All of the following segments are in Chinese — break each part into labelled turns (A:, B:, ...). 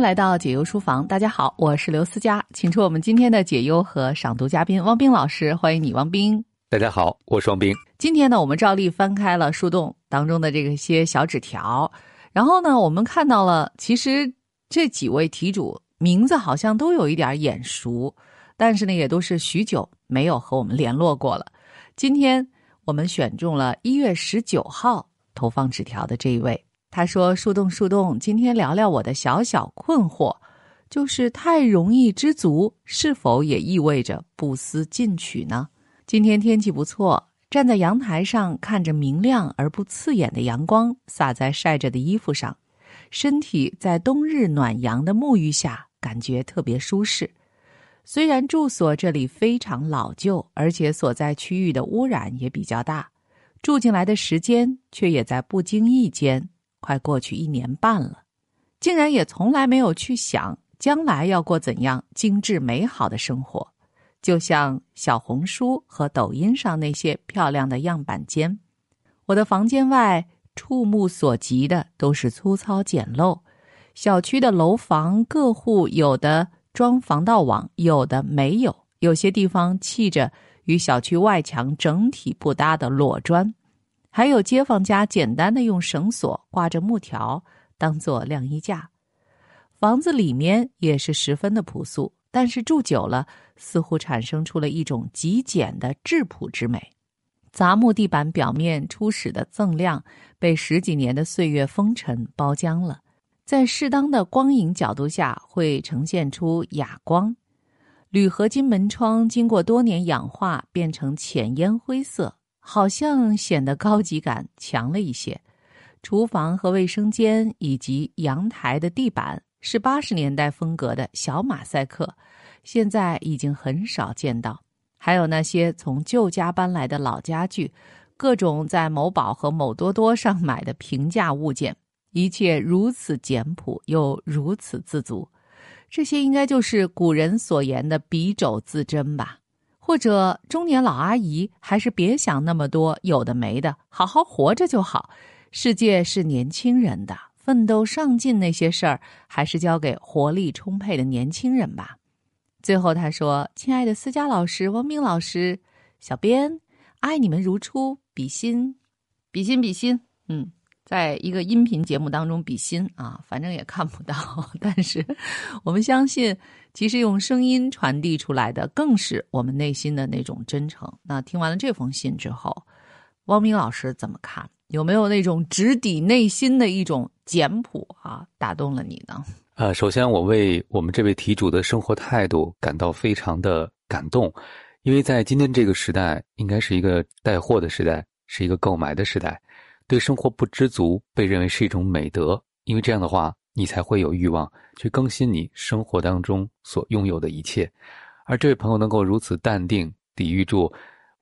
A: 迎来到解忧书房，大家好，我是刘思佳，请出我们今天的解忧和赏读嘉宾汪冰老师，欢迎你，汪冰。
B: 大家好，我是汪冰。
A: 今天呢，我们照例翻开了树洞当中的这个些小纸条，然后呢，我们看到了，其实这几位题主名字好像都有一点眼熟，但是呢，也都是许久没有和我们联络过了。今天我们选中了一月十九号投放纸条的这一位。他说：“树洞，树洞，今天聊聊我的小小困惑，就是太容易知足，是否也意味着不思进取呢？今天天气不错，站在阳台上，看着明亮而不刺眼的阳光洒在晒着的衣服上，身体在冬日暖阳的沐浴下，感觉特别舒适。虽然住所这里非常老旧，而且所在区域的污染也比较大，住进来的时间却也在不经意间。”快过去一年半了，竟然也从来没有去想将来要过怎样精致美好的生活，就像小红书和抖音上那些漂亮的样板间。我的房间外，触目所及的都是粗糙简陋。小区的楼房各户有的装防盗网，有的没有，有些地方砌着与小区外墙整体不搭的裸砖。还有街坊家简单的用绳索挂着木条当做晾衣架，房子里面也是十分的朴素，但是住久了似乎产生出了一种极简的质朴之美。杂木地板表面初始的锃亮被十几年的岁月风尘包浆了，在适当的光影角度下会呈现出哑光。铝合金门窗经过多年氧化变成浅烟灰色。好像显得高级感强了一些。厨房和卫生间以及阳台的地板是八十年代风格的小马赛克，现在已经很少见到。还有那些从旧家搬来的老家具，各种在某宝和某多多上买的平价物件，一切如此简朴又如此自足。这些应该就是古人所言的敝帚自珍吧。或者中年老阿姨，还是别想那么多有的没的，好好活着就好。世界是年轻人的，奋斗上进那些事儿，还是交给活力充沛的年轻人吧。最后他说：“亲爱的思佳老师、汪冰老师、小编，爱你们如初，比心，比心，比心。”嗯。在一个音频节目当中比心啊，反正也看不到，但是我们相信，其实用声音传递出来的更是我们内心的那种真诚。那听完了这封信之后，汪明老师怎么看？有没有那种直抵内心的一种简朴啊，打动了你呢？
B: 呃，首先我为我们这位题主的生活态度感到非常的感动，因为在今天这个时代，应该是一个带货的时代，是一个购买的时代。对生活不知足被认为是一种美德，因为这样的话，你才会有欲望去更新你生活当中所拥有的一切。而这位朋友能够如此淡定，抵御住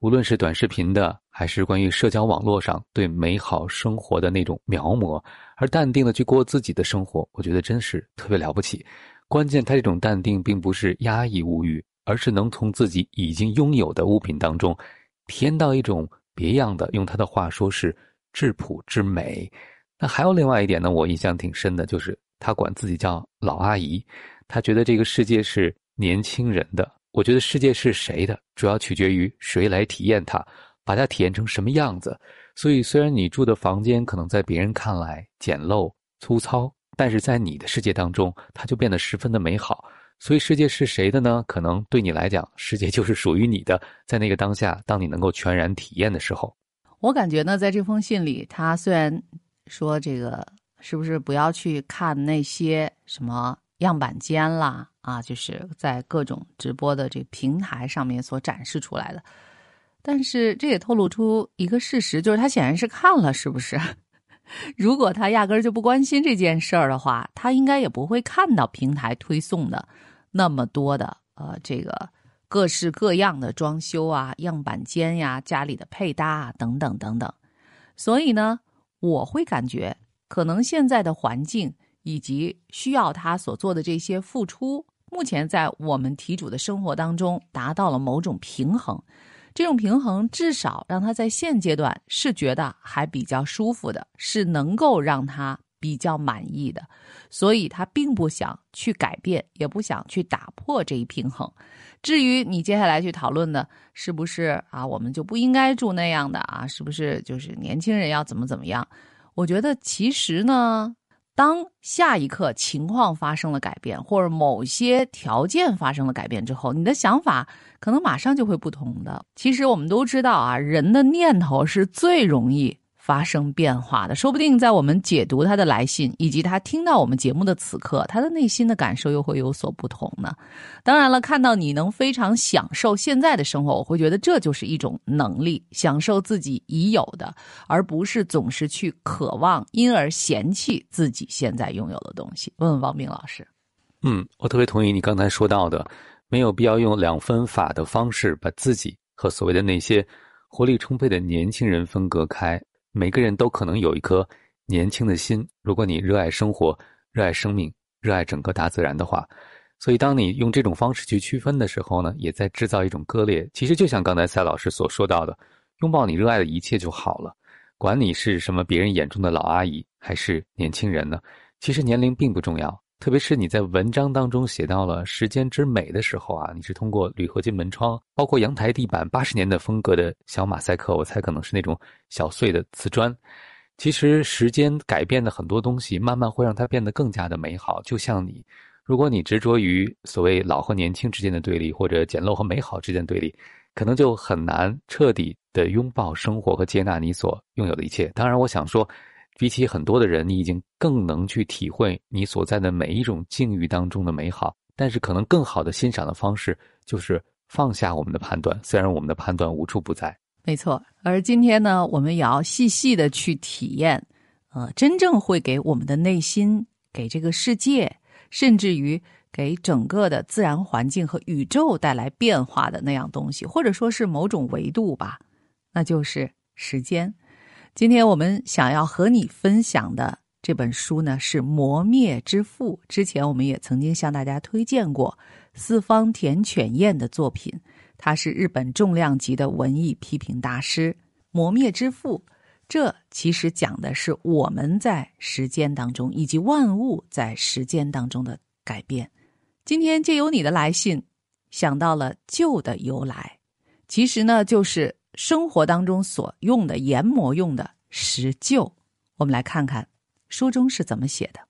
B: 无论是短视频的，还是关于社交网络上对美好生活的那种描摹，而淡定的去过自己的生活，我觉得真是特别了不起。关键他这种淡定并不是压抑物欲，而是能从自己已经拥有的物品当中，体验到一种别样的。用他的话说是。质朴之美，那还有另外一点呢，我印象挺深的，就是他管自己叫老阿姨，他觉得这个世界是年轻人的。我觉得世界是谁的，主要取决于谁来体验它，把它体验成什么样子。所以，虽然你住的房间可能在别人看来简陋粗糙，但是在你的世界当中，它就变得十分的美好。所以，世界是谁的呢？可能对你来讲，世界就是属于你的。在那个当下，当你能够全然体验的时候。
A: 我感觉呢，在这封信里，他虽然说这个是不是不要去看那些什么样板间啦啊，就是在各种直播的这平台上面所展示出来的，但是这也透露出一个事实，就是他显然是看了，是不是？如果他压根儿就不关心这件事儿的话，他应该也不会看到平台推送的那么多的呃这个。各式各样的装修啊，样板间呀，家里的配搭啊，等等等等。所以呢，我会感觉，可能现在的环境以及需要他所做的这些付出，目前在我们题主的生活当中达到了某种平衡。这种平衡至少让他在现阶段是觉得还比较舒服的，是能够让他比较满意的，所以他并不想去改变，也不想去打破这一平衡。至于你接下来去讨论的，是不是啊，我们就不应该住那样的啊？是不是就是年轻人要怎么怎么样？我觉得其实呢。当下一刻情况发生了改变，或者某些条件发生了改变之后，你的想法可能马上就会不同的。其实我们都知道啊，人的念头是最容易。发生变化的，说不定在我们解读他的来信，以及他听到我们节目的此刻，他的内心的感受又会有所不同呢。当然了，看到你能非常享受现在的生活，我会觉得这就是一种能力，享受自己已有的，而不是总是去渴望，因而嫌弃自己现在拥有的东西。问问王明老师。
B: 嗯，我特别同意你刚才说到的，没有必要用两分法的方式把自己和所谓的那些活力充沛的年轻人分隔开。每个人都可能有一颗年轻的心，如果你热爱生活、热爱生命、热爱整个大自然的话，所以当你用这种方式去区分的时候呢，也在制造一种割裂。其实就像刚才赛老师所说到的，拥抱你热爱的一切就好了，管你是什么别人眼中的老阿姨还是年轻人呢？其实年龄并不重要。特别是你在文章当中写到了时间之美的时候啊，你是通过铝合金门窗，包括阳台地板八十年的风格的小马赛克，我猜可能是那种小碎的瓷砖。其实时间改变的很多东西，慢慢会让它变得更加的美好。就像你，如果你执着于所谓老和年轻之间的对立，或者简陋和美好之间的对立，可能就很难彻底的拥抱生活和接纳你所拥有的一切。当然，我想说。比起很多的人，你已经更能去体会你所在的每一种境遇当中的美好。但是，可能更好的欣赏的方式就是放下我们的判断，虽然我们的判断无处不在。
A: 没错。而今天呢，我们也要细细的去体验，呃，真正会给我们的内心、给这个世界，甚至于给整个的自然环境和宇宙带来变化的那样东西，或者说是某种维度吧，那就是时间。今天我们想要和你分享的这本书呢，是《磨灭之父》。之前我们也曾经向大家推荐过四方田犬彦的作品，他是日本重量级的文艺批评大师。《磨灭之父》这其实讲的是我们在时间当中，以及万物在时间当中的改变。今天借由你的来信，想到了旧的由来，其实呢，就是。生活当中所用的研磨用的石臼，我们来看看书中是怎么写的。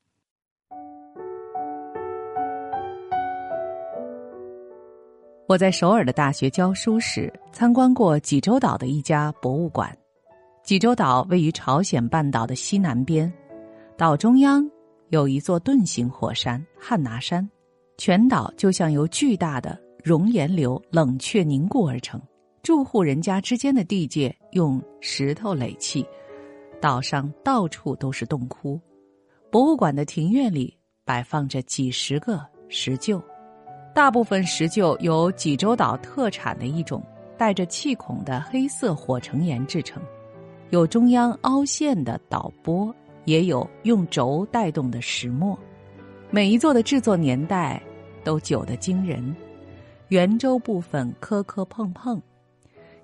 A: 我在首尔的大学教书时，参观过济州岛的一家博物馆。济州岛位于朝鲜半岛的西南边，岛中央有一座盾形火山汉拿山，全岛就像由巨大的熔岩流冷却凝固而成。住户人家之间的地界用石头垒砌，岛上到处都是洞窟。博物馆的庭院里摆放着几十个石臼，大部分石臼由济州岛特产的一种带着气孔的黑色火成岩制成，有中央凹陷的岛波，也有用轴带动的石磨。每一座的制作年代都久得惊人，圆周部分磕磕碰碰。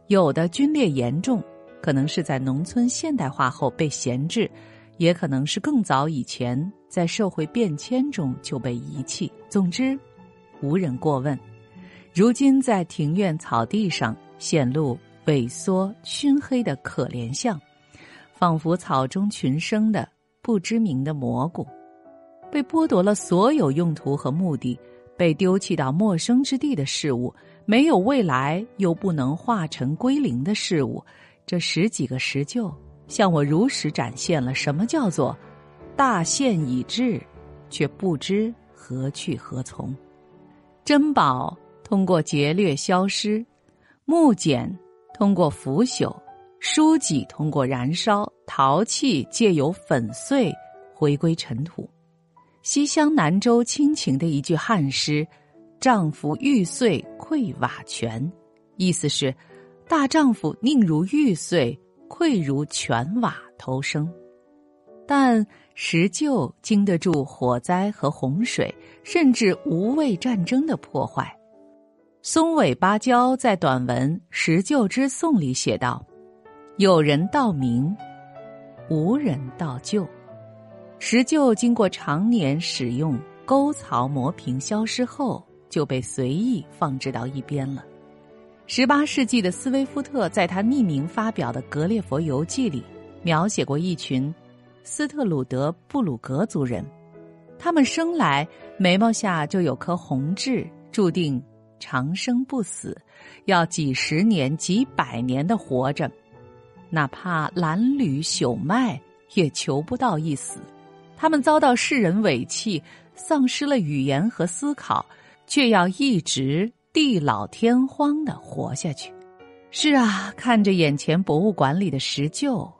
A: 有的龟裂严重，可能是在农村现代化后被闲置，也可能是更早以前在社会变迁中就被遗弃。总之，无人过问。如今在庭院草地上显露萎缩熏黑的可怜相，仿佛草中群生的不知名的蘑菇，被剥夺了所有用途和目的，被丢弃到陌生之地的事物。没有未来又不能化成归零的事物，这十几个石臼向我如实展现了什么叫做大限已至，却不知何去何从。珍宝通过劫掠消失，木简通过腐朽，书籍通过燃烧，陶器借由粉碎回归尘土。西乡南州亲情的一句汉诗。丈夫玉碎溃瓦全，意思是大丈夫宁如玉碎，溃如全瓦投生。但石臼经得住火灾和洪水，甚至无畏战争的破坏。松尾芭蕉在短文《石臼之颂》里写道：“有人道明，无人道旧。”石臼经过常年使用沟槽磨平消失后，就被随意放置到一边了。十八世纪的斯威夫特在他匿名发表的《格列佛游记》里，描写过一群斯特鲁德布鲁格族人，他们生来眉毛下就有颗红痣，注定长生不死，要几十年、几百年的活着，哪怕褴褛朽迈，也求不到一死。他们遭到世人委弃，丧失了语言和思考，却要一直。地老天荒的活下去，是啊，看着眼前博物馆里的石臼，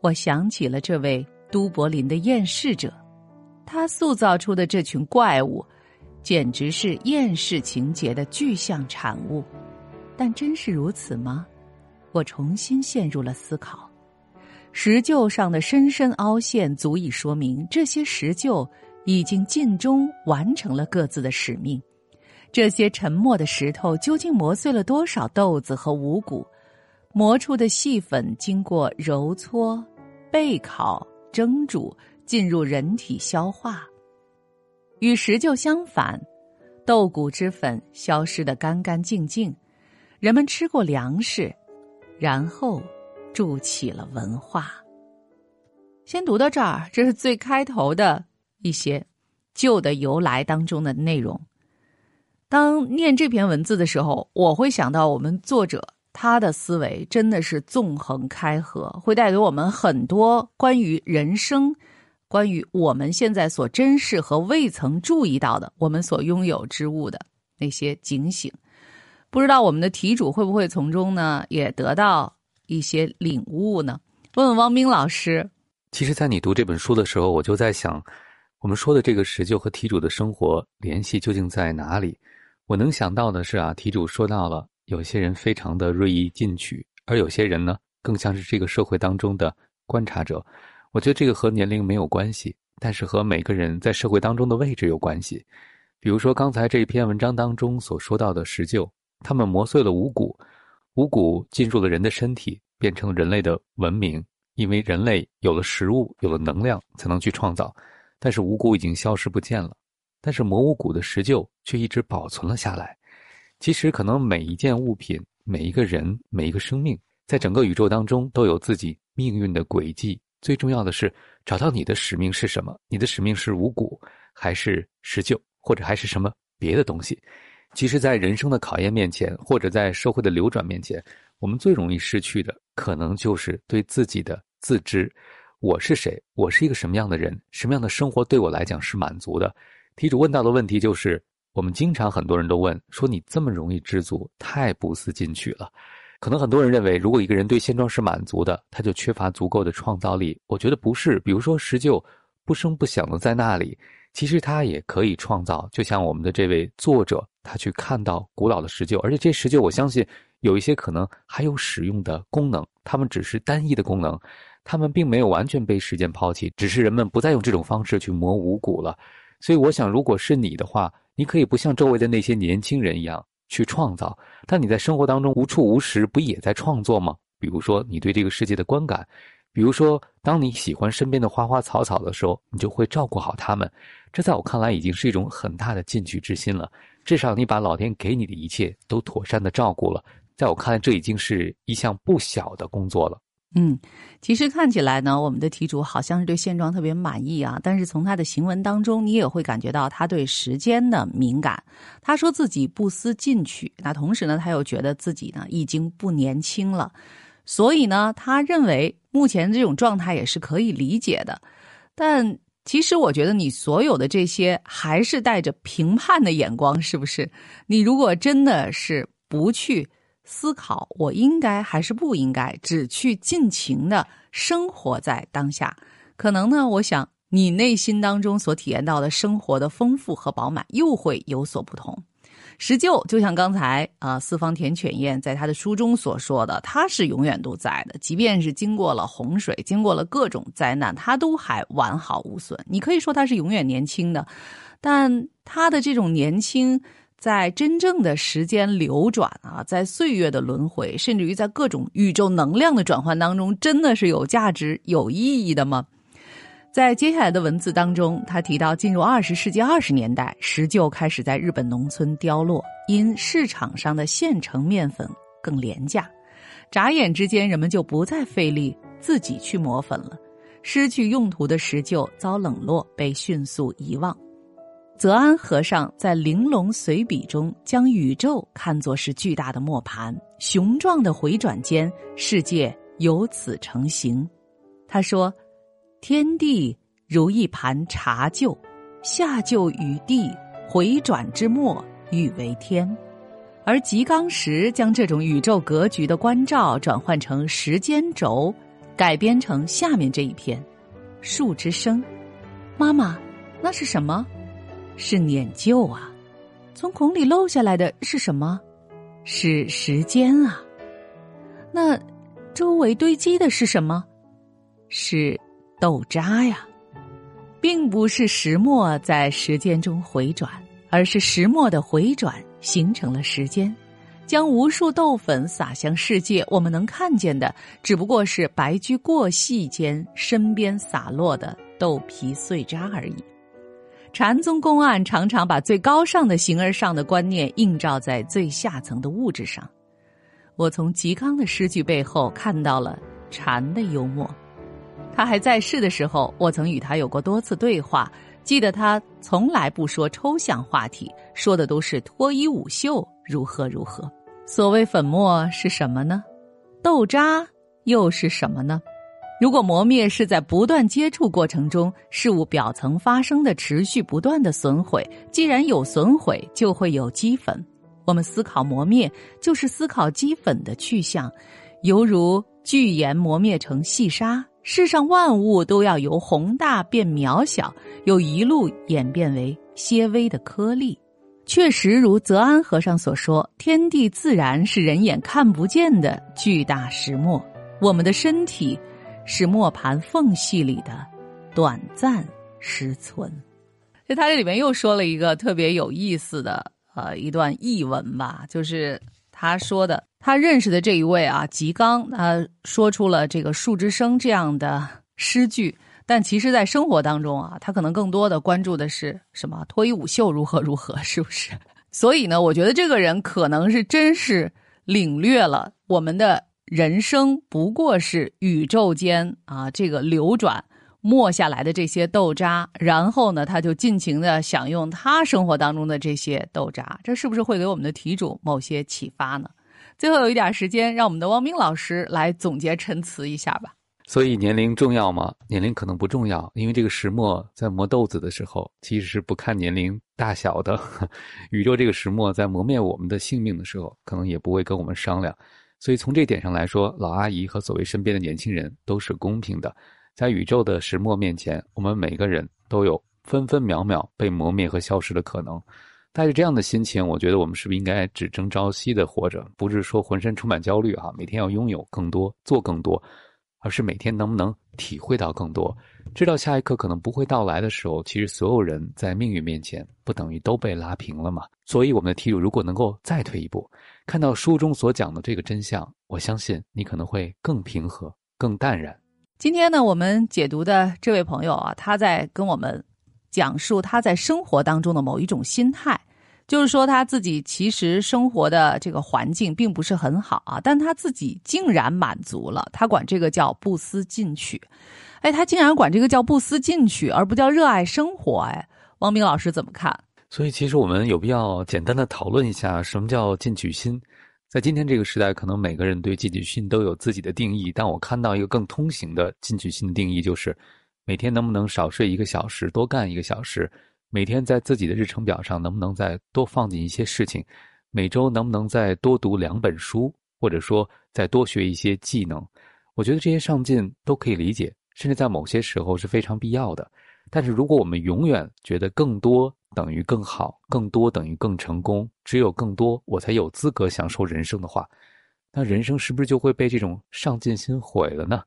A: 我想起了这位都柏林的厌世者，他塑造出的这群怪物，简直是厌世情节的具象产物。但真是如此吗？我重新陷入了思考。石臼上的深深凹陷，足以说明这些石臼已经尽忠完成了各自的使命。这些沉默的石头究竟磨碎了多少豆子和五谷？磨出的细粉经过揉搓、焙烤、蒸煮，进入人体消化。与石臼相反，豆谷之粉消失的干干净净。人们吃过粮食，然后筑起了文化。先读到这儿，这是最开头的一些旧的由来当中的内容。当念这篇文字的时候，我会想到我们作者他的思维真的是纵横开合，会带给我们很多关于人生、关于我们现在所珍视和未曾注意到的我们所拥有之物的那些警醒。不知道我们的题主会不会从中呢也得到一些领悟呢？问问汪冰老师。
B: 其实，在你读这本书的时候，我就在想，我们说的这个石臼和题主的生活联系究竟在哪里？我能想到的是啊，题主说到了有些人非常的锐意进取，而有些人呢，更像是这个社会当中的观察者。我觉得这个和年龄没有关系，但是和每个人在社会当中的位置有关系。比如说刚才这篇文章当中所说到的石臼，他们磨碎了五谷，五谷进入了人的身体，变成人类的文明。因为人类有了食物，有了能量，才能去创造，但是五谷已经消失不见了。但是魔五谷的石臼却一直保存了下来。其实，可能每一件物品、每一个人、每一个生命，在整个宇宙当中都有自己命运的轨迹。最重要的是找到你的使命是什么？你的使命是五谷，还是石臼，或者还是什么别的东西？其实，在人生的考验面前，或者在社会的流转面前，我们最容易失去的，可能就是对自己的自知：我是谁？我是一个什么样的人？什么样的生活对我来讲是满足的？题主问到的问题就是：我们经常很多人都问说，你这么容易知足，太不思进取了。可能很多人认为，如果一个人对现状是满足的，他就缺乏足够的创造力。我觉得不是。比如说石臼不声不响的在那里，其实他也可以创造。就像我们的这位作者，他去看到古老的石臼，而且这石臼我相信有一些可能还有使用的功能，他们只是单一的功能，他们并没有完全被时间抛弃，只是人们不再用这种方式去磨五谷了。所以，我想，如果是你的话，你可以不像周围的那些年轻人一样去创造，但你在生活当中无处无时不也在创作吗？比如说，你对这个世界的观感，比如说，当你喜欢身边的花花草草的时候，你就会照顾好它们。这在我看来已经是一种很大的进取之心了。至少你把老天给你的一切都妥善的照顾了，在我看来，这已经是一项不小的工作了。
A: 嗯，其实看起来呢，我们的题主好像是对现状特别满意啊。但是从他的行文当中，你也会感觉到他对时间的敏感。他说自己不思进取，那同时呢，他又觉得自己呢已经不年轻了。所以呢，他认为目前这种状态也是可以理解的。但其实我觉得你所有的这些还是带着评判的眼光，是不是？你如果真的是不去。思考我应该还是不应该只去尽情的生活在当下，可能呢，我想你内心当中所体验到的生活的丰富和饱满又会有所不同。石臼就像刚才啊四方田犬彦在他的书中所说的，他是永远都在的，即便是经过了洪水，经过了各种灾难，他都还完好无损。你可以说他是永远年轻的，但他的这种年轻。在真正的时间流转啊，在岁月的轮回，甚至于在各种宇宙能量的转换当中，真的是有价值、有意义的吗？在接下来的文字当中，他提到，进入二十世纪二十年代，石臼开始在日本农村凋落，因市场上的现成面粉更廉价，眨眼之间，人们就不再费力自己去磨粉了。失去用途的石臼遭冷落，被迅速遗忘。泽安和尚在《玲珑随笔》中，将宇宙看作是巨大的磨盘，雄壮的回转间，世界由此成形。他说。天地如一盘茶臼，下臼与地，回转之末，欲为天。而吉冈石将这种宇宙格局的关照转换成时间轴，改编成下面这一篇：树之声。妈妈，那是什么？是碾旧啊！从孔里漏下来的是什么？是时间啊！那周围堆积的是什么？是。豆渣呀，并不是石墨在时间中回转，而是石墨的回转形成了时间，将无数豆粉撒向世界。我们能看见的，只不过是白驹过隙间身边洒落的豆皮碎渣而已。禅宗公案常常把最高尚的形而上的观念映照在最下层的物质上。我从吉冈的诗句背后看到了禅的幽默。他还在世的时候，我曾与他有过多次对话。记得他从来不说抽象话题，说的都是脱衣舞袖如何如何。所谓粉末是什么呢？豆渣又是什么呢？如果磨灭是在不断接触过程中事物表层发生的持续不断的损毁，既然有损毁，就会有积粉。我们思考磨灭，就是思考积粉的去向，犹如巨岩磨灭成细沙。世上万物都要由宏大变渺小，又一路演变为些微的颗粒。确实如泽安和尚所说，天地自然是人眼看不见的巨大石磨，我们的身体是磨盘缝隙里的短暂失存。就他这里面又说了一个特别有意思的呃一段译文吧，就是他说的。他认识的这一位啊，吉刚，他说出了这个“树之声”这样的诗句，但其实，在生活当中啊，他可能更多的关注的是什么？脱衣舞秀如何如何，是不是？所以呢，我觉得这个人可能是真是领略了我们的人生不过是宇宙间啊这个流转磨下来的这些豆渣，然后呢，他就尽情的享用他生活当中的这些豆渣，这是不是会给我们的题主某些启发呢？最后有一点时间，让我们的汪明老师来总结陈词一下吧。
B: 所以年龄重要吗？年龄可能不重要，因为这个石磨在磨豆子的时候，其实是不看年龄大小的。宇宙这个石磨在磨灭我们的性命的时候，可能也不会跟我们商量。所以从这点上来说，老阿姨和所谓身边的年轻人都是公平的。在宇宙的石磨面前，我们每个人都有分分秒秒被磨灭和消失的可能。带着这样的心情，我觉得我们是不是应该只争朝夕的活着？不是说浑身充满焦虑哈，每天要拥有更多、做更多，而是每天能不能体会到更多，知道下一刻可能不会到来的时候，其实所有人在命运面前不等于都被拉平了吗？所以我们的题主如果能够再退一步，看到书中所讲的这个真相，我相信你可能会更平和、更淡然。
A: 今天呢，我们解读的这位朋友啊，他在跟我们。讲述他在生活当中的某一种心态，就是说他自己其实生活的这个环境并不是很好啊，但他自己竟然满足了，他管这个叫不思进取。哎，他竟然管这个叫不思进取，而不叫热爱生活。哎，王明老师怎么看？
B: 所以，其实我们有必要简单的讨论一下什么叫进取心。在今天这个时代，可能每个人对进取心都有自己的定义，但我看到一个更通行的进取心的定义就是。每天能不能少睡一个小时，多干一个小时？每天在自己的日程表上能不能再多放进一些事情？每周能不能再多读两本书，或者说再多学一些技能？我觉得这些上进都可以理解，甚至在某些时候是非常必要的。但是如果我们永远觉得更多等于更好，更多等于更成功，只有更多我才有资格享受人生的话，那人生是不是就会被这种上进心毁了呢？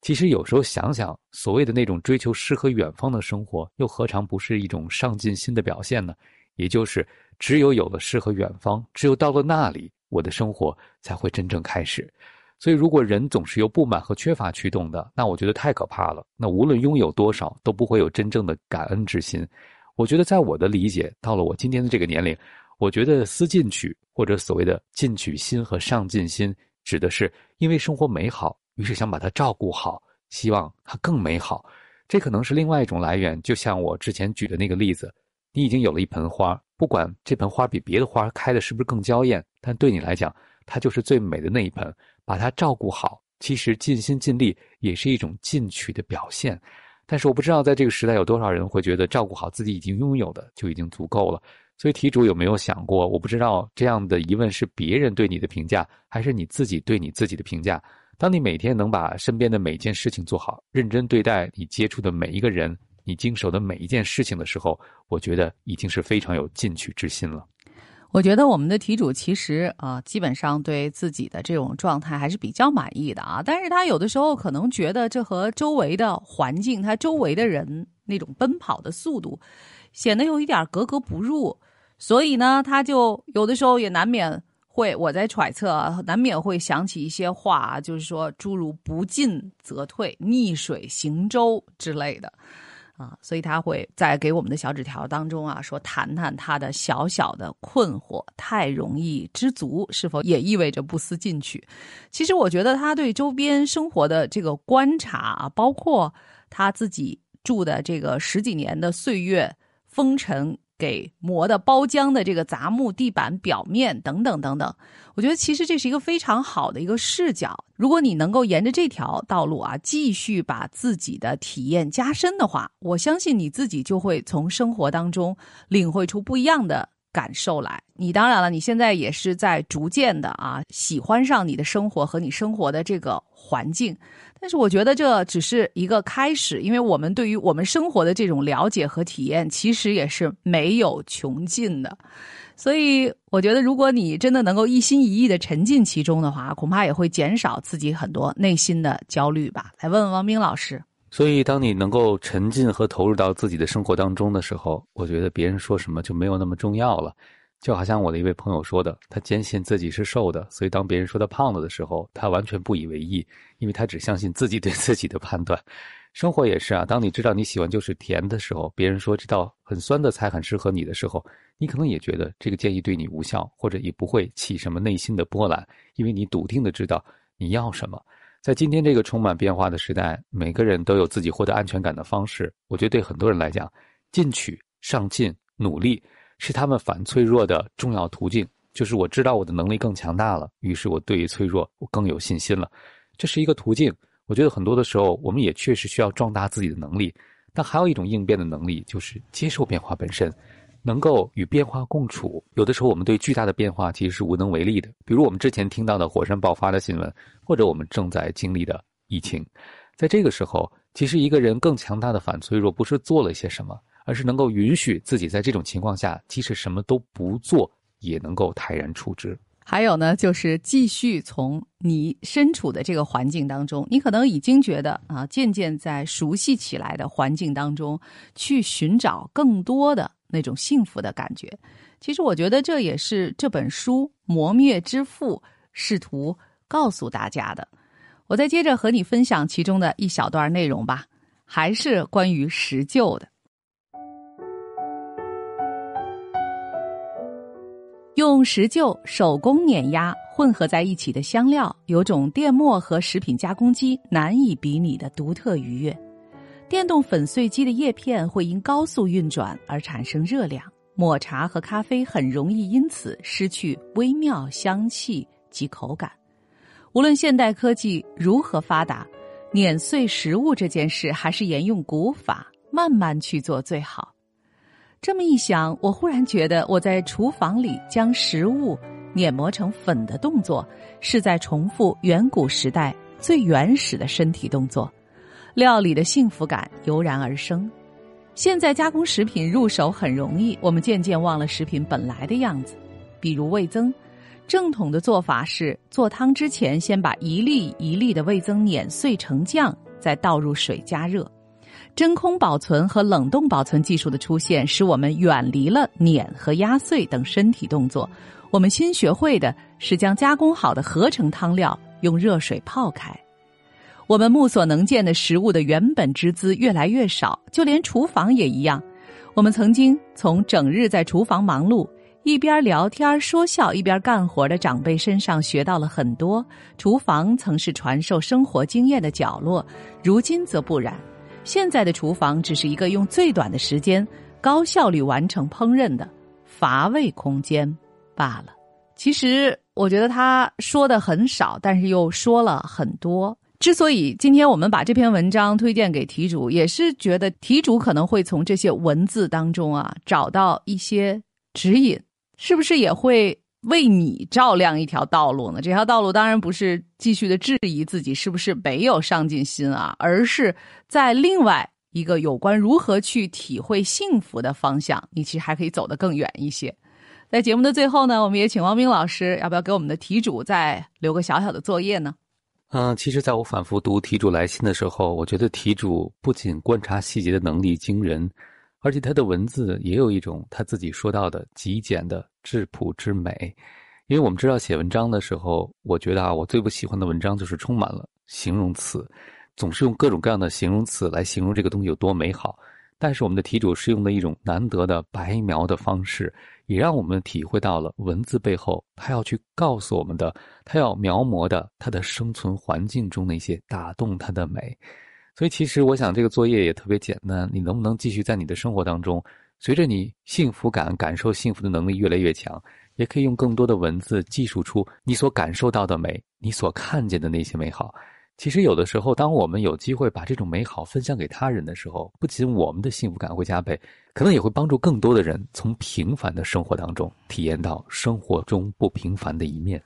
B: 其实有时候想想，所谓的那种追求诗和远方的生活，又何尝不是一种上进心的表现呢？也就是只有有了诗和远方，只有到了那里，我的生活才会真正开始。所以，如果人总是由不满和缺乏驱动的，那我觉得太可怕了。那无论拥有多少，都不会有真正的感恩之心。我觉得，在我的理解，到了我今天的这个年龄，我觉得思进取或者所谓的进取心和上进心，指的是因为生活美好，于是想把它照顾好，希望它更美好。这可能是另外一种来源。就像我之前举的那个例子，你已经有了一盆花，不管这盆花比别的花开的是不是更娇艳，但对你来讲，它就是最美的那一盆。把它照顾好，其实尽心尽力也是一种进取的表现。但是我不知道，在这个时代有多少人会觉得照顾好自己已经拥有的就已经足够了。所以题主有没有想过？我不知道这样的疑问是别人对你的评价，还是你自己对你自己的评价。当你每天能把身边的每件事情做好，认真对待你接触的每一个人，你经手的每一件事情的时候，我觉得已经是非常有进取之心了。
A: 我觉得我们的题主其实啊，基本上对自己的这种状态还是比较满意的啊。但是他有的时候可能觉得这和周围的环境、他周围的人那种奔跑的速度，显得有一点格格不入。所以呢，他就有的时候也难免会，我在揣测，难免会想起一些话，就是说诸如“不进则退”“逆水行舟”之类的。啊，所以他会在给我们的小纸条当中啊，说谈谈他的小小的困惑，太容易知足，是否也意味着不思进取？其实我觉得他对周边生活的这个观察啊，包括他自己住的这个十几年的岁月风尘。给磨的包浆的这个杂木地板表面等等等等，我觉得其实这是一个非常好的一个视角。如果你能够沿着这条道路啊，继续把自己的体验加深的话，我相信你自己就会从生活当中领会出不一样的。感受来，你当然了，你现在也是在逐渐的啊喜欢上你的生活和你生活的这个环境，但是我觉得这只是一个开始，因为我们对于我们生活的这种了解和体验，其实也是没有穷尽的，所以我觉得如果你真的能够一心一意的沉浸其中的话，恐怕也会减少自己很多内心的焦虑吧。来问问王斌老师。
B: 所以，当你能够沉浸和投入到自己的生活当中的时候，我觉得别人说什么就没有那么重要了。就好像我的一位朋友说的，他坚信自己是瘦的，所以当别人说他胖了的时候，他完全不以为意，因为他只相信自己对自己的判断。生活也是啊，当你知道你喜欢就是甜的时候，别人说这道很酸的菜很适合你的时候，你可能也觉得这个建议对你无效，或者也不会起什么内心的波澜，因为你笃定的知道你要什么。在今天这个充满变化的时代，每个人都有自己获得安全感的方式。我觉得对很多人来讲，进取、上进、努力是他们反脆弱的重要途径。就是我知道我的能力更强大了，于是我对于脆弱我更有信心了。这是一个途径。我觉得很多的时候，我们也确实需要壮大自己的能力。但还有一种应变的能力，就是接受变化本身。能够与变化共处，有的时候我们对巨大的变化其实是无能为力的。比如我们之前听到的火山爆发的新闻，或者我们正在经历的疫情，在这个时候，其实一个人更强大的反脆弱，不是做了些什么，而是能够允许自己在这种情况下，即使什么都不做，也能够泰然处之。
A: 还有呢，就是继续从你身处的这个环境当中，你可能已经觉得啊，渐渐在熟悉起来的环境当中，去寻找更多的。那种幸福的感觉，其实我觉得这也是这本书《磨灭之父》试图告诉大家的。我再接着和你分享其中的一小段内容吧，还是关于石臼的。用石臼手工碾压混合在一起的香料，有种电磨和食品加工机难以比拟的独特愉悦。电动粉碎机的叶片会因高速运转而产生热量，抹茶和咖啡很容易因此失去微妙香气及口感。无论现代科技如何发达，碾碎食物这件事还是沿用古法，慢慢去做最好。这么一想，我忽然觉得我在厨房里将食物碾磨成粉的动作，是在重复远古时代最原始的身体动作。料理的幸福感油然而生。现在加工食品入手很容易，我们渐渐忘了食品本来的样子。比如味增，正统的做法是做汤之前先把一粒一粒的味增碾碎成酱，再倒入水加热。真空保存和冷冻保存技术的出现，使我们远离了碾和压碎等身体动作。我们新学会的是将加工好的合成汤料用热水泡开。我们目所能见的食物的原本之姿越来越少，就连厨房也一样。我们曾经从整日在厨房忙碌。一边聊天说笑一边干活的长辈身上学到了很多。厨房曾是传授生活经验的角落，如今则不然。现在的厨房只是一个用最短的时间、高效率完成烹饪的乏味空间罢了。其实，我觉得他说的很少，但是又说了很多。之所以今天我们把这篇文章推荐给题主，也是觉得题主可能会从这些文字当中啊找到一些指引。是不是也会为你照亮一条道路呢？这条道路当然不是继续的质疑自己是不是没有上进心啊，而是在另外一个有关如何去体会幸福的方向，你其实还可以走得更远一些。在节目的最后呢，我们也请王斌老师，要不要给我们的题主再留个小小的作业呢？
B: 嗯，其实在我反复读题主来信的时候，我觉得题主不仅观察细节的能力惊人。而且他的文字也有一种他自己说到的极简的质朴之美，因为我们知道写文章的时候，我觉得啊，我最不喜欢的文章就是充满了形容词，总是用各种各样的形容词来形容这个东西有多美好。但是我们的题主是用的一种难得的白描的方式，也让我们体会到了文字背后他要去告诉我们的，他要描摹的他的生存环境中那些打动他的美。所以，其实我想这个作业也特别简单。你能不能继续在你的生活当中，随着你幸福感、感受幸福的能力越来越强，也可以用更多的文字记述出你所感受到的美，你所看见的那些美好。其实，有的时候，当我们有机会把这种美好分享给他人的时候，不仅我们的幸福感会加倍，可能也会帮助更多的人从平凡的生活当中体验到生活中不平凡的一面。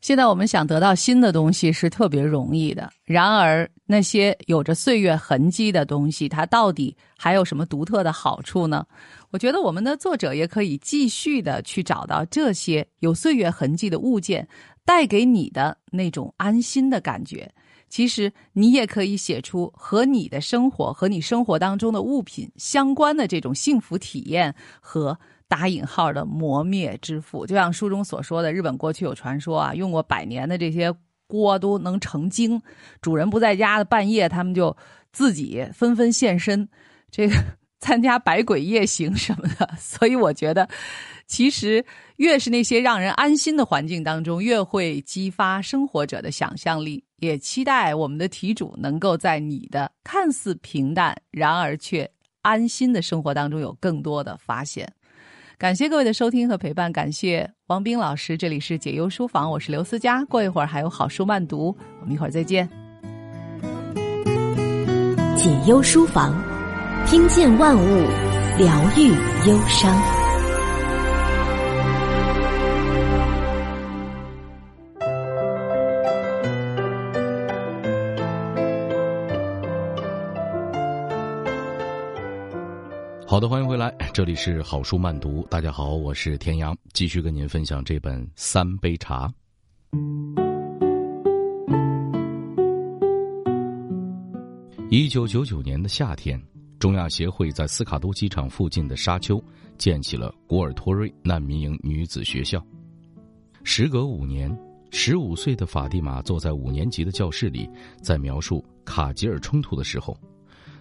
A: 现在我们想得到新的东西是特别容易的，然而那些有着岁月痕迹的东西，它到底还有什么独特的好处呢？我觉得我们的作者也可以继续的去找到这些有岁月痕迹的物件带给你的那种安心的感觉。其实你也可以写出和你的生活和你生活当中的物品相关的这种幸福体验和。打引号的磨灭之父，就像书中所说的，日本过去有传说啊，用过百年的这些锅都能成精，主人不在家的半夜，他们就自己纷纷现身，这个参加百鬼夜行什么的。所以我觉得，其实越是那些让人安心的环境当中，越会激发生活者的想象力。也期待我们的题主能够在你的看似平淡，然而却安心的生活当中有更多的发现。感谢各位的收听和陪伴，感谢王斌老师。这里是解忧书房，我是刘思佳。过一会儿还有好书慢读，我们一会儿再见。
C: 解忧书房，听见万物，疗愈忧伤。
D: 这里是好书慢读。大家好，我是田阳，继续跟您分享这本《三杯茶》。一九九九年的夏天，中亚协会在斯卡都机场附近的沙丘建起了古尔托瑞难民营女子学校。时隔五年，十五岁的法蒂玛坐在五年级的教室里，在描述卡吉尔冲突的时候，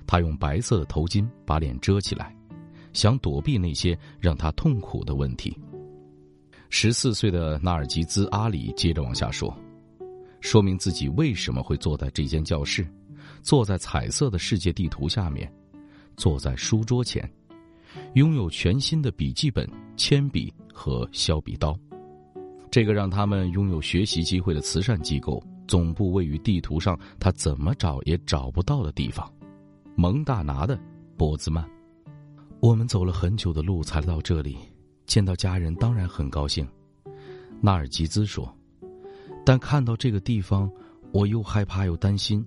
D: 她用白色的头巾把脸遮起来。想躲避那些让他痛苦的问题。十四岁的纳尔吉兹·阿里接着往下说，说明自己为什么会坐在这间教室，坐在彩色的世界地图下面，坐在书桌前，拥有全新的笔记本、铅笔和削笔刀。这个让他们拥有学习机会的慈善机构，总部位于地图上他怎么找也找不到的地方——蒙大拿的波兹曼。我们走了很久的路才到这里，见到家人当然很高兴。纳尔吉兹说：“但看到这个地方，我又害怕又担心。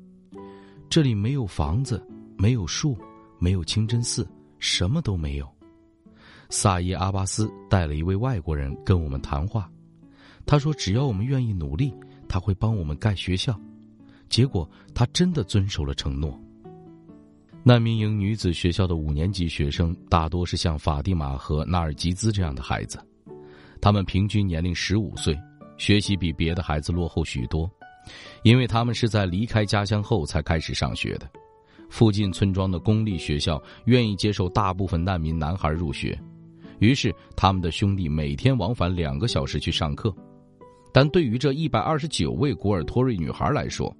D: 这里没有房子，没有树，没有清真寺，什么都没有。”萨伊阿巴斯带了一位外国人跟我们谈话，他说：“只要我们愿意努力，他会帮我们盖学校。”结果他真的遵守了承诺。难民营女子学校的五年级学生大多是像法蒂玛和纳尔吉兹这样的孩子，他们平均年龄十五岁，学习比别的孩子落后许多。因为他们是在离开家乡后才开始上学的。附近村庄的公立学校愿意接受大部分难民男孩入学，于是他们的兄弟每天往返两个小时去上课。但对于这一百二十九位古尔托瑞女孩来说，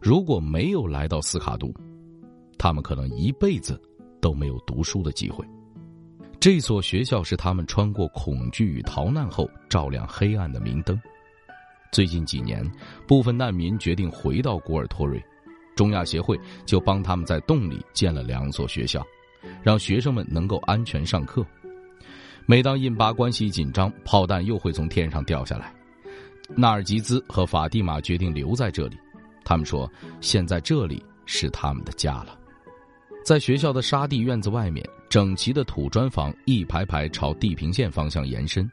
D: 如果没有来到斯卡杜，他们可能一辈子都没有读书的机会。这所学校是他们穿过恐惧与逃难后照亮黑暗的明灯。最近几年，部分难民决定回到古尔托瑞。中亚协会就帮他们在洞里建了两所学校，让学生们能够安全上课。每当印巴关系紧张，炮弹又会从天上掉下来。纳尔吉兹和法蒂玛决定留在这里，他们说：“现在这里是他们的家了。”在学校的沙地院子外面，整齐的土砖房一排排朝地平线方向延伸，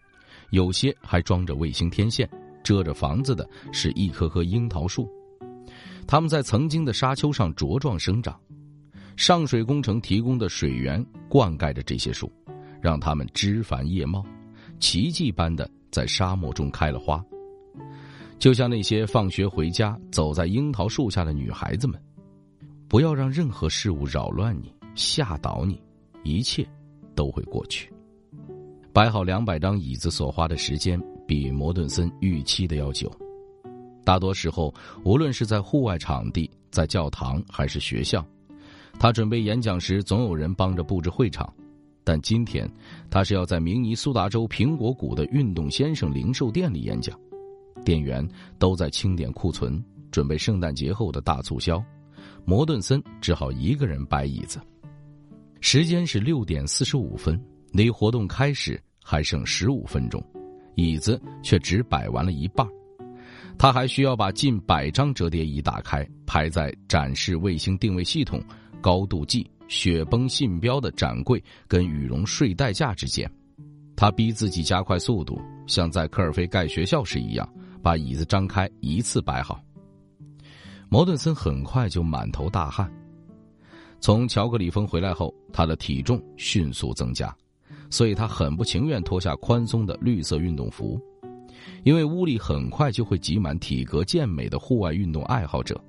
D: 有些还装着卫星天线。遮着房子的是一棵棵樱桃树。他们在曾经的沙丘上茁壮生长，上水工程提供的水源灌溉着这些树，让它们枝繁叶茂，奇迹般的在沙漠中开了花。就像那些放学回家走在樱桃树下的女孩子们，不要让任何事物扰乱你、吓倒你，一切都会过去。摆好两百张椅子所花的时间比摩顿森预期的要久。大多时候，无论是在户外场地、在教堂还是学校，他准备演讲时总有人帮着布置会场。但今天，他是要在明尼苏达州苹果谷的运动先生零售店里演讲，店员都在清点库存，准备圣诞节后的大促销。摩顿森只好一个人摆椅子。时间是六点四十五分，离活动开始还剩十五分钟，椅子却只摆完了一半。他还需要把近百张折叠椅打开，排在展示卫星定位系统、高度计、雪崩信标的展柜跟羽绒睡袋架之间。他逼自己加快速度，像在科尔菲盖学校时一样，把椅子张开，一次摆好。摩顿森很快就满头大汗。从乔格里峰回来后，他的体重迅速增加，所以他很不情愿脱下宽松的绿色运动服。因为屋里很快就会挤满体格健美的户外运动爱好者。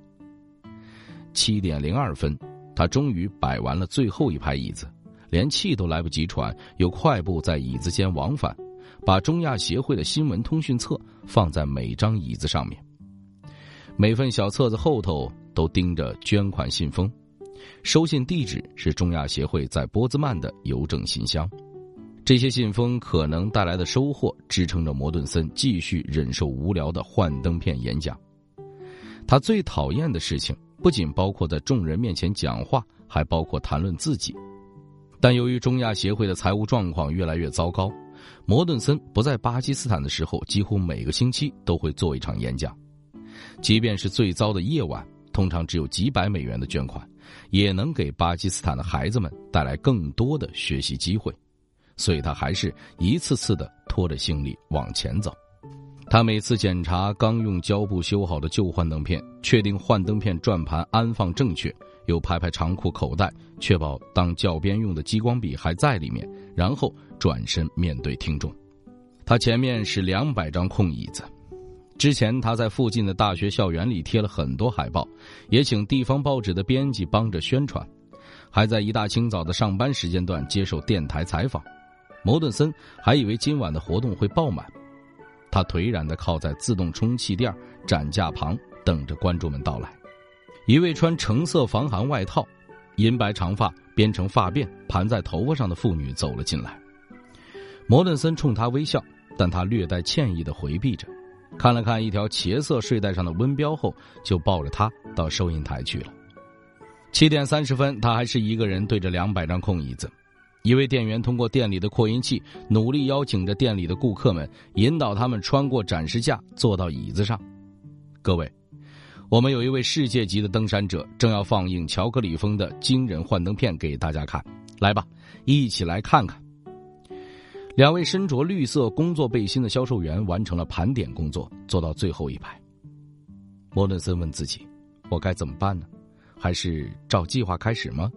D: 七点零二分，他终于摆完了最后一排椅子，连气都来不及喘，又快步在椅子间往返，把中亚协会的新闻通讯册放在每张椅子上面。每份小册子后头都钉着捐款信封，收信地址是中亚协会在波兹曼的邮政信箱。这些信封可能带来的收获，支撑着摩顿森继续忍受无聊的幻灯片演讲。他最讨厌的事情，不仅包括在众人面前讲话，还包括谈论自己。但由于中亚协会的财务状况越来越糟糕，摩顿森不在巴基斯坦的时候，几乎每个星期都会做一场演讲。即便是最糟的夜晚，通常只有几百美元的捐款，也能给巴基斯坦的孩子们带来更多的学习机会。所以他还是一次次的拖着行李往前走。他每次检查刚用胶布修好的旧幻灯片，确定幻灯片转盘安放正确，又拍拍长裤口袋，确保当教鞭用的激光笔还在里面，然后转身面对听众。他前面是两百张空椅子。之前他在附近的大学校园里贴了很多海报，也请地方报纸的编辑帮着宣传，还在一大清早的上班时间段接受电台采访。摩顿森还以为今晚的活动会爆满，他颓然的靠在自动充气垫展架旁，等着观众们到来。一位穿橙色防寒外套、银白长发编成发辫盘在头发上的妇女走了进来。摩顿森冲她微笑，但她略带歉意的回避着，看了看一条茄色睡袋上的温标后，就抱着她到收银台去了。七点三十分，他还是一个人对着两百张空椅子。一位店员通过店里的扩音器努力邀请着店里的顾客们，引导他们穿过展示架，坐到椅子上。各位，我们有一位世界级的登山者正要放映乔格里峰的惊人幻灯片给大家看，来吧，一起来看看。两位身着绿色工作背心的销售员完成了盘点工作，坐到最后一排。莫顿森问自己：“我该怎么办呢？还是照计划开始吗？”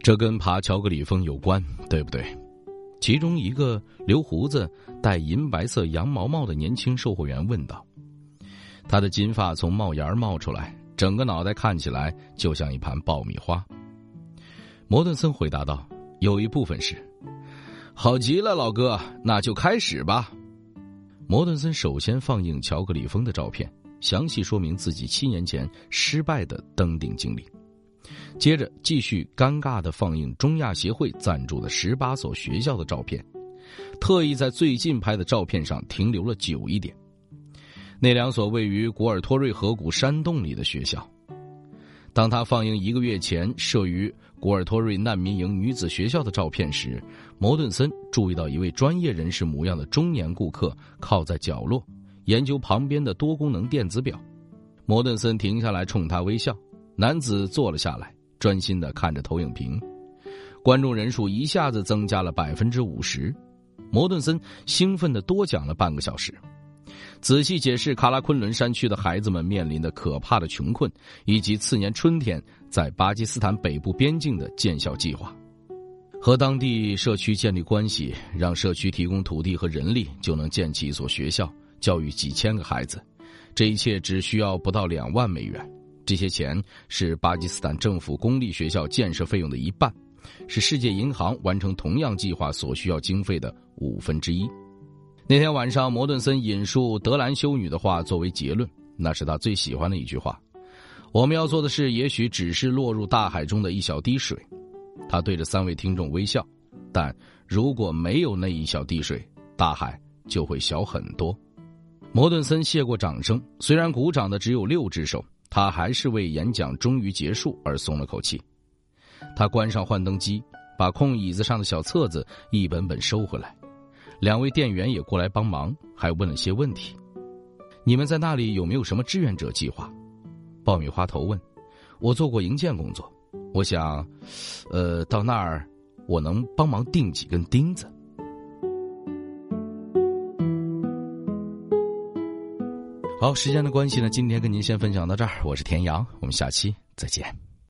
D: 这跟爬乔格里峰有关，对不对？其中一个留胡子、戴银白色羊毛帽的年轻售货员问道：“他的金发从帽檐冒出来，整个脑袋看起来就像一盘爆米花。摩顿森回答道：“有一部分是。”好极了，老哥，那就开始吧。摩顿森首先放映乔克里峰的照片，详细说明自己七年前失败的登顶经历。接着继续尴尬的放映中亚协会赞助的十八所学校的照片，特意在最近拍的照片上停留了久一点。那两所位于古尔托瑞河谷山洞里的学校，当他放映一个月前设于古尔托瑞难民营女子学校的照片时，摩顿森注意到一位专业人士模样的中年顾客靠在角落，研究旁边的多功能电子表。摩顿森停下来冲他微笑，男子坐了下来，专心的看着投影屏。观众人数一下子增加了百分之五十，摩顿森兴奋的多讲了半个小时。仔细解释卡拉昆仑山区的孩子们面临的可怕的穷困，以及次年春天在巴基斯坦北部边境的建校计划。和当地社区建立关系，让社区提供土地和人力，就能建起一所学校，教育几千个孩子。这一切只需要不到两万美元。这些钱是巴基斯坦政府公立学校建设费用的一半，是世界银行完成同样计划所需要经费的五分之一。那天晚上，摩顿森引述德兰修女的话作为结论，那是他最喜欢的一句话：“我们要做的事，也许只是落入大海中的一小滴水。”他对着三位听众微笑，但如果没有那一小滴水，大海就会小很多。摩顿森谢过掌声，虽然鼓掌的只有六只手，他还是为演讲终于结束而松了口气。他关上幻灯机，把空椅子上的小册子一本本收回来。两位店员也过来帮忙，还问了些问题。你们在那里有没有什么志愿者计划？爆米花头问。我做过营建工作，我想，呃，到那儿我能帮忙钉几根钉子。好，时间的关系呢，今天跟您先分享到这儿。我是田阳，我们下期再见。